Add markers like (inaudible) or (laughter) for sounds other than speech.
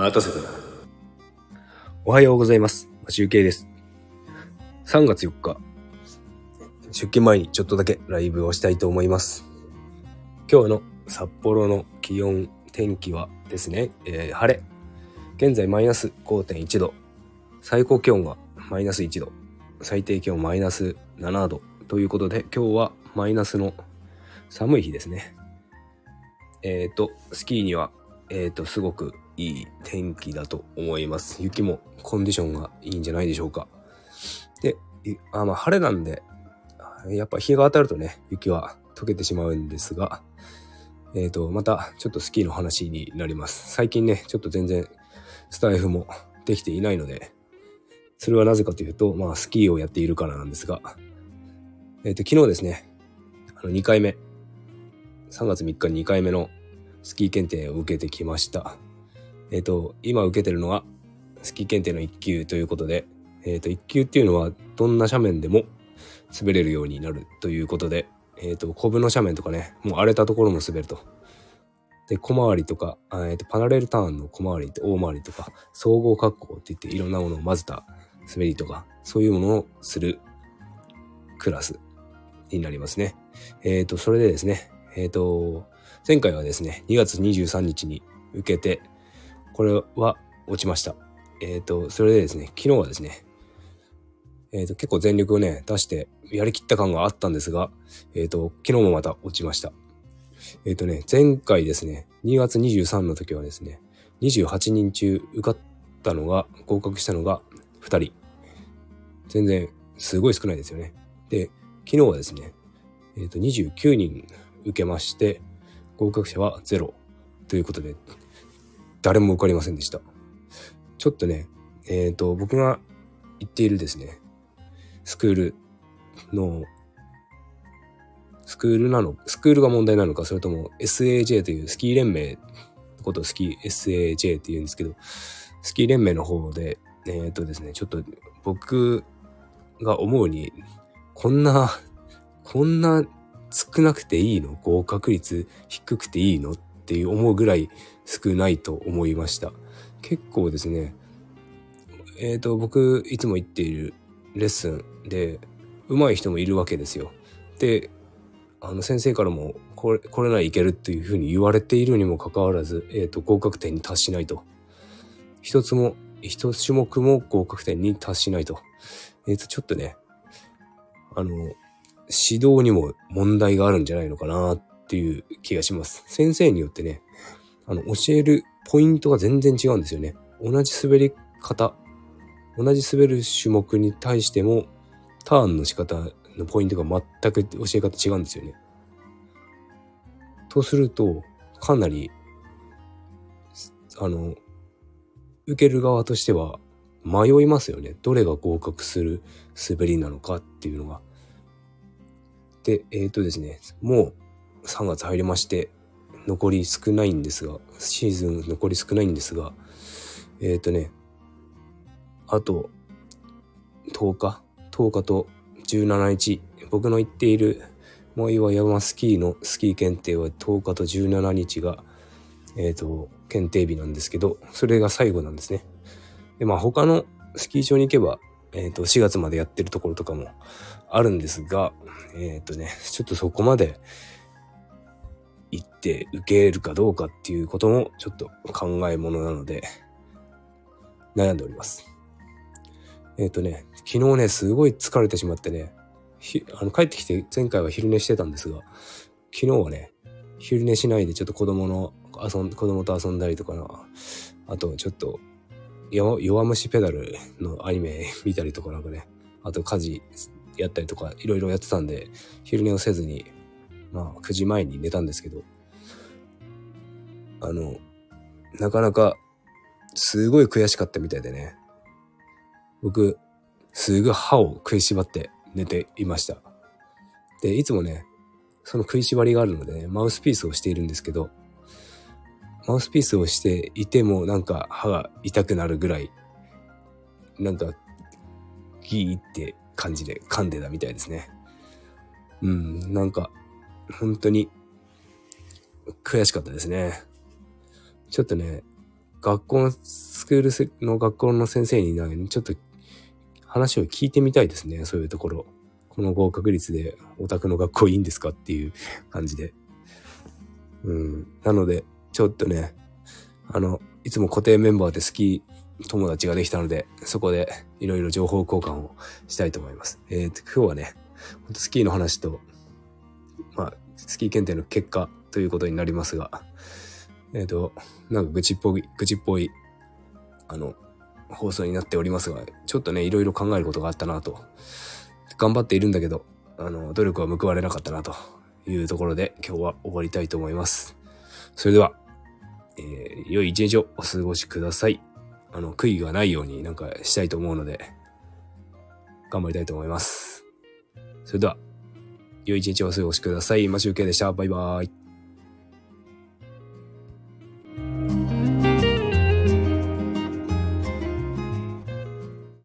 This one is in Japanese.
待たせたな。おはようございます。中継です。3月4日、出勤前にちょっとだけライブをしたいと思います。今日の札幌の気温、天気はですね、えー晴れ。現在マイナス5.1度。最高気温がマイナス1度。最低気温マイナス7度。ということで、今日はマイナスの寒い日ですね。えっ、と、スキーには、えっ、と、すごくいい天気だと思います。雪もコンディションがいいんじゃないでしょうか。で、あまあ、晴れなんで、やっぱ日が当たるとね、雪は溶けてしまうんですが、えっ、と、またちょっとスキーの話になります。最近ね、ちょっと全然スタイフもできていないので、それはなぜかというと、まあ、スキーをやっているからなんですが、えっ、と、昨日ですね、あの、2回目、3月3日に2回目のスキー検定を受けてきました。えっ、と、今受けてるのは、スキー検定の1級ということで、えっ、と、1級っていうのは、どんな斜面でも滑れるようになるということで、えっ、と、コブの斜面とかね、もう荒れたところも滑ると。で、小回りとか、えっ、と、パラレルターンの小回りって大回りとか、総合格好って言っていろんなものを混ぜた滑りとか、そういうものをするクラスになりますね。えっ、と、それでですね、えっ、と、前回はですね、2月23日に受けて、これは落ちました。えっ、と、それでですね、昨日はですね、えっ、と、結構全力をね、出してやりきった感があったんですが、えっ、と、昨日もまた落ちました。えっ、とね、前回ですね、2月23の時はですね、28人中受かったのが、合格したのが2人。全然、すごい少ないですよね。で、昨日はですね、えっ、と、29人受けまして、合格者は0ということで、誰も受かりませんでした。ちょっとね、えっ、と、僕が行っているですね、スクールの、スクールなの、スクールが問題なのか、それとも SAJ というスキー連盟のことをスキー SAJ って言うんですけど、スキー連盟の方で、えっ、とですね、ちょっと僕が思うに、こんな、こんな少なくていいの？合格率低くていいの？っていう思うぐらい少ないと思いました。結構ですね、えっ、と、僕いつも行っているレッスンで上手い人もいるわけですよ。で、あの先生からもこれ、これならいけるっていうふうに言われているにもかかわらず、えっ、と、合格点に達しないと。一つも、一種目も合格点に達しないと。えっ、と、ちょっとね、あの、指導にも問題があるんじゃないのかなっていう気がします。先生によってね、あの、教えるポイントが全然違うんですよね。同じ滑り方、同じ滑る種目に対しても、ターンの仕方のポイントが全く教え方違うんですよね。とすると、かなり、あの、受ける側としては迷いますよね。どれが合格する滑りなのかっていうのが。で、えっ、とですね、もう3月入りまして、残り少ないんですが、シーズン残り少ないんですが、えっ、とね、あと10日 ?10 日と17日、僕の行っているもう岩山スキーのスキー検定は10日と17日が、えっ、と、検定日なんですけど、それが最後なんですね。で、まあ他のスキー場に行けば、えっ、と、4月までやってるところとかもあるんですが、えっ、とね、ちょっとそこまで行って受けるかどうかっていうこともちょっと考えものなので、悩んでおります。えっ、とね、昨日ね、すごい疲れてしまってね、あの帰ってきて前回は昼寝してたんですが、昨日はね、昼寝しないでちょっと子供の遊ん、子供と遊んだりとかな、あとちょっと、弱虫ペダルのアニメ (laughs) 見たりとかなんかね、あと家事やったりとかいろいろやってたんで、昼寝をせずに、まあ9時前に寝たんですけど、あの、なかなかすごい悔しかったみたいでね、僕、すぐ歯を食いしばって寝ていました。で、いつもね、その食いしばりがあるのでね、マウスピースをしているんですけど、マウスピースをしていてもなんか歯が痛くなるぐらい、なんか、ギーって感じで噛んでたみたいですね。うん、なんか、本当に悔しかったですね。ちょっとね、学校の、スクールの学校の先生にね、ちょっと話を聞いてみたいですね、そういうところ。この合格率でオタクの学校いいんですかっていう感じで。うん。なので、ちょっとね、あの、いつも固定メンバーで好き友達ができたので、そこでいろいろ情報交換をしたいと思います。えっー、と今日はね、スキーの話と、まあ、スキー検定の結果ということになりますが、えっ、ー、と、なんか愚痴っぽい、愚痴っぽい、あの、放送になっておりますが、ちょっとね、いろいろ考えることがあったなと。頑張っているんだけど、あの、努力は報われなかったなというところで、今日は終わりたいと思います。それでは、えー、良い一日をお過ごしください。あの、悔いがないようになんかしたいと思うので、頑張りたいと思います。それでは、良い一日をお過ごしください。マシュウケイでした。バイバーイ。